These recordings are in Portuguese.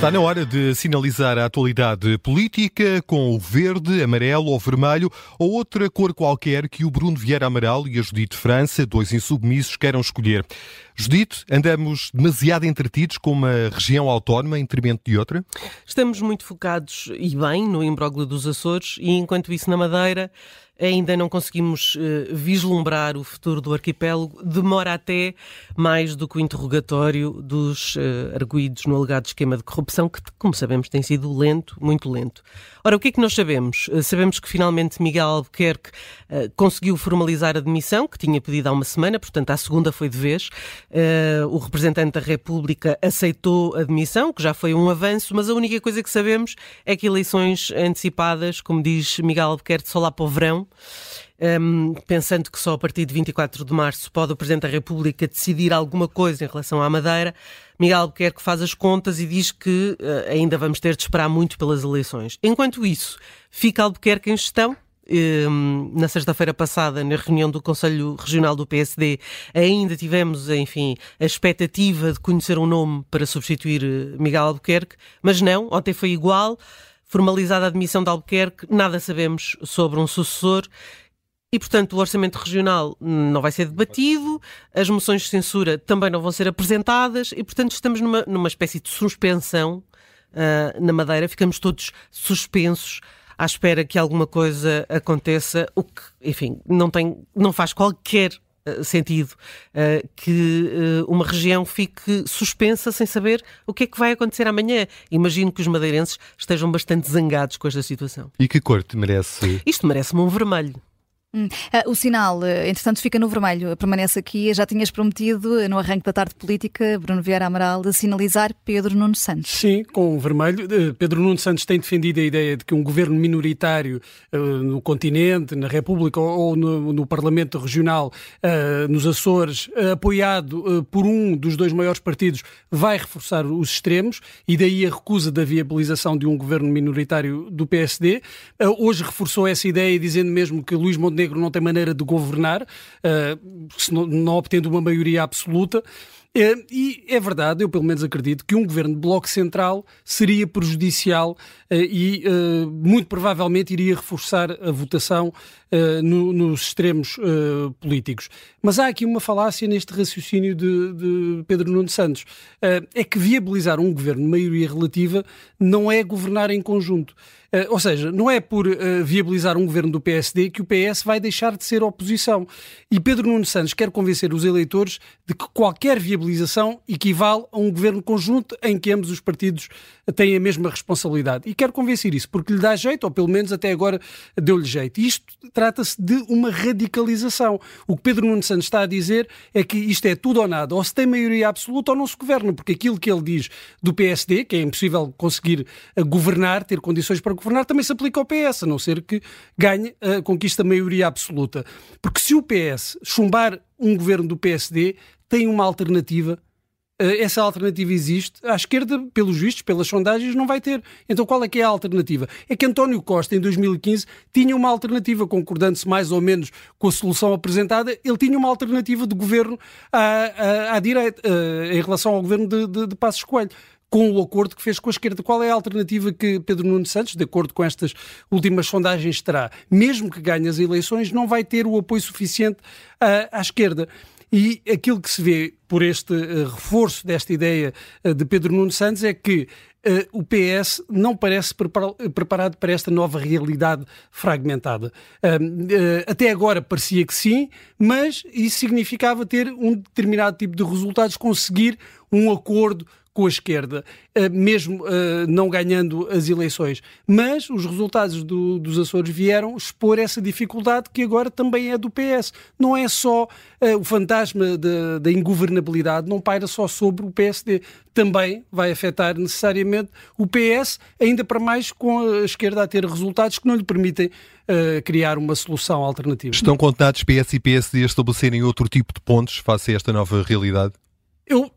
Está na hora de sinalizar a atualidade política com o verde, amarelo ou vermelho ou outra cor qualquer que o Bruno Vieira Amaral e a Judite França, dois insubmissos, queiram escolher. Judite, andamos demasiado entretidos com uma região autónoma em detrimento de outra? Estamos muito focados e bem no imbróglio dos Açores e enquanto isso na Madeira ainda não conseguimos uh, vislumbrar o futuro do arquipélago, demora até mais do que o interrogatório dos uh, arguídos no alegado esquema de corrupção, que, como sabemos, tem sido lento, muito lento. Ora, o que é que nós sabemos? Uh, sabemos que finalmente Miguel Albuquerque conseguiu formalizar a demissão, que tinha pedido há uma semana, portanto, a segunda foi de vez. o representante da República aceitou a demissão, que já foi um avanço, mas a única coisa que sabemos é que eleições antecipadas, como diz Miguel Albuquerque, só lá para o verão, um, pensando que só a partir de 24 de março pode o Presidente da República decidir alguma coisa em relação à Madeira, Miguel Albuquerque faz as contas e diz que uh, ainda vamos ter de esperar muito pelas eleições. Enquanto isso, fica Albuquerque em gestão, na sexta-feira passada, na reunião do Conselho Regional do PSD, ainda tivemos, enfim, a expectativa de conhecer um nome para substituir eh, Miguel Albuquerque, mas não, ontem foi igual formalizada a admissão de Albuquerque, nada sabemos sobre um sucessor. E, portanto, o orçamento regional não vai ser debatido, as moções de censura também não vão ser apresentadas e, portanto, estamos numa, numa espécie de suspensão uh, na Madeira. Ficamos todos suspensos à espera que alguma coisa aconteça, o que, enfim, não, tem, não faz qualquer sentido uh, que uh, uma região fique suspensa sem saber o que é que vai acontecer amanhã. Imagino que os madeirenses estejam bastante zangados com esta situação. E que cor te merece? Isto merece-me um vermelho. Hum. Uh, o sinal, uh, entretanto, fica no vermelho, permanece aqui. Já tinhas prometido, uh, no arranque da tarde política, Bruno Vieira Amaral, de sinalizar Pedro Nuno Santos. Sim, com o vermelho. Pedro Nuno Santos tem defendido a ideia de que um governo minoritário no continente, na República ou no, no Parlamento Regional, nos Açores, apoiado por um dos dois maiores partidos, vai reforçar os extremos e daí a recusa da viabilização de um governo minoritário do PSD. Hoje reforçou essa ideia dizendo mesmo que Luís Montenegro Montenegro não tem maneira de governar, não, não obtendo uma maioria absoluta. Eh, e é verdade, eu pelo menos acredito, que um governo de bloco central seria prejudicial eh, e muito provavelmente iria reforçar a votação nos extremos políticos. Mas há aqui uma falácia neste raciocínio de, de Pedro Nuno Santos. É que viabilizar um governo de maioria relativa não é governar em conjunto. Uh, ou seja, não é por uh, viabilizar um governo do PSD que o PS vai deixar de ser oposição. E Pedro Nuno Santos quer convencer os eleitores de que qualquer viabilização equivale a um governo conjunto em que ambos os partidos têm a mesma responsabilidade. E quer convencer isso porque lhe dá jeito, ou pelo menos até agora deu-lhe jeito. Isto trata-se de uma radicalização. O que Pedro Nuno Santos está a dizer é que isto é tudo ou nada. Ou se tem maioria absoluta ou não se governa, porque aquilo que ele diz do PSD, que é impossível conseguir eh, governar, ter condições para governar também se aplica ao PS, a não ser que ganhe a conquista maioria absoluta. Porque se o PS chumbar um governo do PSD, tem uma alternativa eh, essa alternativa existe, à esquerda, pelos vistos, pelas sondagens, não vai ter. Então qual é que é a alternativa? É que António Costa, em 2015, tinha uma alternativa, concordando-se mais ou menos com a solução apresentada, ele tinha uma alternativa de governo à, à, à direita, eh, em relação ao governo de, de, de Passos Coelho com o acordo que fez com a esquerda. Qual é a alternativa que Pedro Nuno Santos, de acordo com estas últimas sondagens, terá? Mesmo que ganhe as eleições, não vai ter o apoio suficiente à, à esquerda. E aquilo que se vê por este uh, reforço desta ideia uh, de Pedro Nuno Santos é que uh, o PS não parece preparado para esta nova realidade fragmentada. até agora parecia que sim, mas isso significava ter um determinado tipo de resultados, conseguir um acordo com a esquerda, eh, mesmo eh, não ganhando as eleições. Mas os resultados do, dos Açores vieram expor essa dificuldade que agora também é do PS. Não é só uh, o fantasma da ingovernabilidade, não paira só sobre o PSD. Também vai afetar necessariamente o PS, ainda para mais com a esquerda a ter resultados que não lhe permitem criar uma solução alternativa. Estão contados PS e PSD a estabelecerem outro tipo de pontos face a esta nova realidade? Eu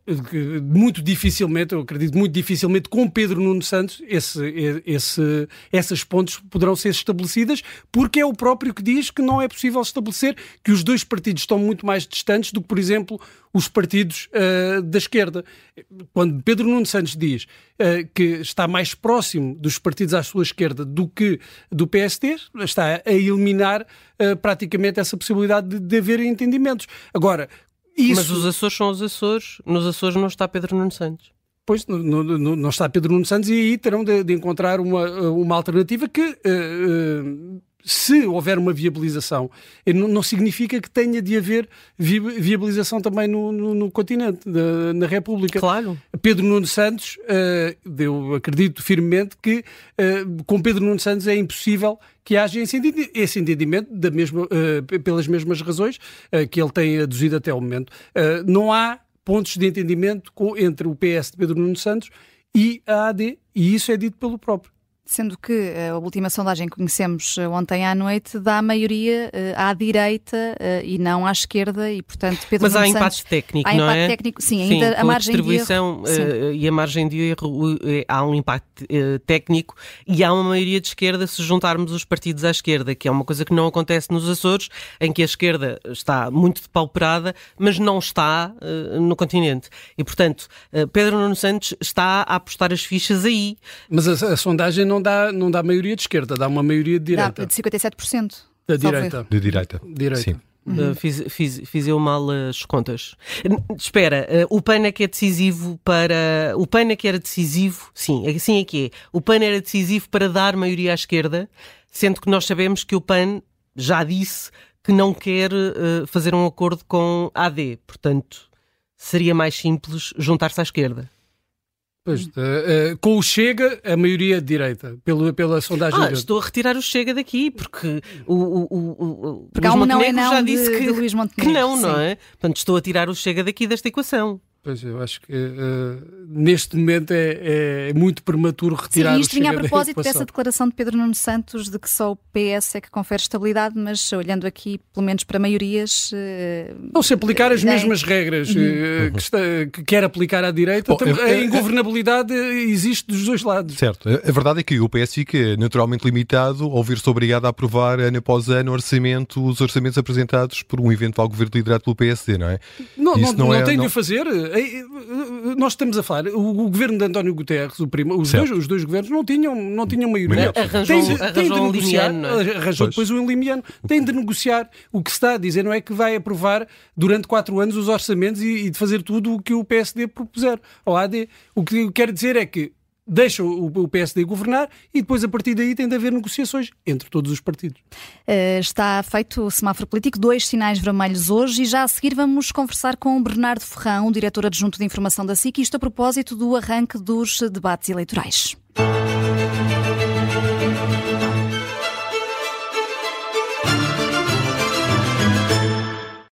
muito dificilmente, eu acredito muito dificilmente, com Pedro Nuno Santos, esse, esse, essas pontes poderão ser estabelecidas, porque é o próprio que diz que não é possível estabelecer que os dois partidos estão muito mais distantes do que, por exemplo, os partidos uh, da esquerda. Quando Pedro Nuno Santos diz uh, que está mais próximo dos partidos à sua esquerda do que do PSD, está a eliminar uh, praticamente essa possibilidade de, de haver entendimentos. Agora, isso... Mas os Açores são os Açores, nos Açores não está Pedro Nuno Santos. Pois, não, não, não está Pedro Nuno Santos e aí terão de, de encontrar uma, uma alternativa que, uh, uh, se houver uma viabilização, não, significa que tenha de haver viabilização também no, no, no continente, na, República. Claro. Pedro Nuno Santos, uh, eu acredito firmemente que com Pedro Nuno Santos é impossível que haja esse entendimento da mesma, uh, pelas mesmas razões que ele tem aduzido até o momento. Não há pontos de entendimento entre o PS de Pedro Nuno Santos e a AD, e isso é dito pelo próprio. Sendo que eh, a última sondagem que conhecemos eh, ontem à noite dá a maioria uh, à direita e não à esquerda e, portanto, Pedro Mas há Santos, empate técnico, há não empate é? técnico, sim, sim ainda a margem distribuição, de erro. Uh, e a margem de erro, há um impacto técnico e há uma maioria de esquerda se juntarmos os partidos à esquerda, que é uma coisa que não acontece nos Açores, em que a esquerda está muito depauperada, mas não está no continente. E, portanto, Pedro Nuno Santos está a apostar as fichas aí. Mas a, a sondagem não dá, não dá maioria de esquerda, dá uma maioria de direita. Dá de 57%. Da direita. De direita. direita. Sim. Uhum. Uh, fiz, fiz, fiz eu mal as contas. Espera, uh, o PAN é que é decisivo para. O PAN é que era decisivo, sim, assim é que é. O PAN era decisivo para dar maioria à esquerda, sendo que nós sabemos que o PAN já disse que não quer uh, fazer um acordo com a AD. Portanto, seria mais simples juntar-se à esquerda. Pois, uh, uh, com o Chega, a maioria de direita, pelo, pela sondagem. Ah, estou a retirar o Chega daqui, porque o, o, o, o porque Luís um não é não já disse de, que, de Luís que não, não é? Portanto, estou a tirar o Chega daqui desta equação. Pois, eu acho que uh, neste momento é, é, muito prematuro retirar Sim, isto vinha a propósito dessa declaração de Pedro Nuno Santos de que só o PS é que confere estabilidade, mas olhando aqui, pelo menos para maiorias. Uh, não se aplicar as é... mesmas regras uhum. uh, que, está, que, quer aplicar à direita, Bom, a ingovernabilidade existe dos dois lados. Certo. A verdade é que o PS fica naturalmente limitado ao ver-se obrigado a aprovar ano após ano orçamento, os orçamentos apresentados por um eventual governo liderado pelo PSD, não é? Não, não, não, não, é, tem não... de o fazer nós estamos a falar, o, governo de António Guterres, o primo, os, dois, os dois governos não tinham, não tinham maioria. Arranjou, tem, arranjou tem de um negociar, limiano, é? arranjou depois o um limiano, tem de negociar. O que se está a dizer não é que vai aprovar durante quatro anos os orçamentos e, e de fazer tudo o que o PSD propuser ao AD. O que eu quero dizer é que deixa o, PSD governar e depois a partir daí tem de haver negociações entre todos os partidos. Uh, está feito o semáforo político, dois sinais vermelhos hoje e já a seguir vamos conversar com Bernardo Ferrão, diretor adjunto de informação da SIC, isto a propósito do arranque dos debates eleitorais.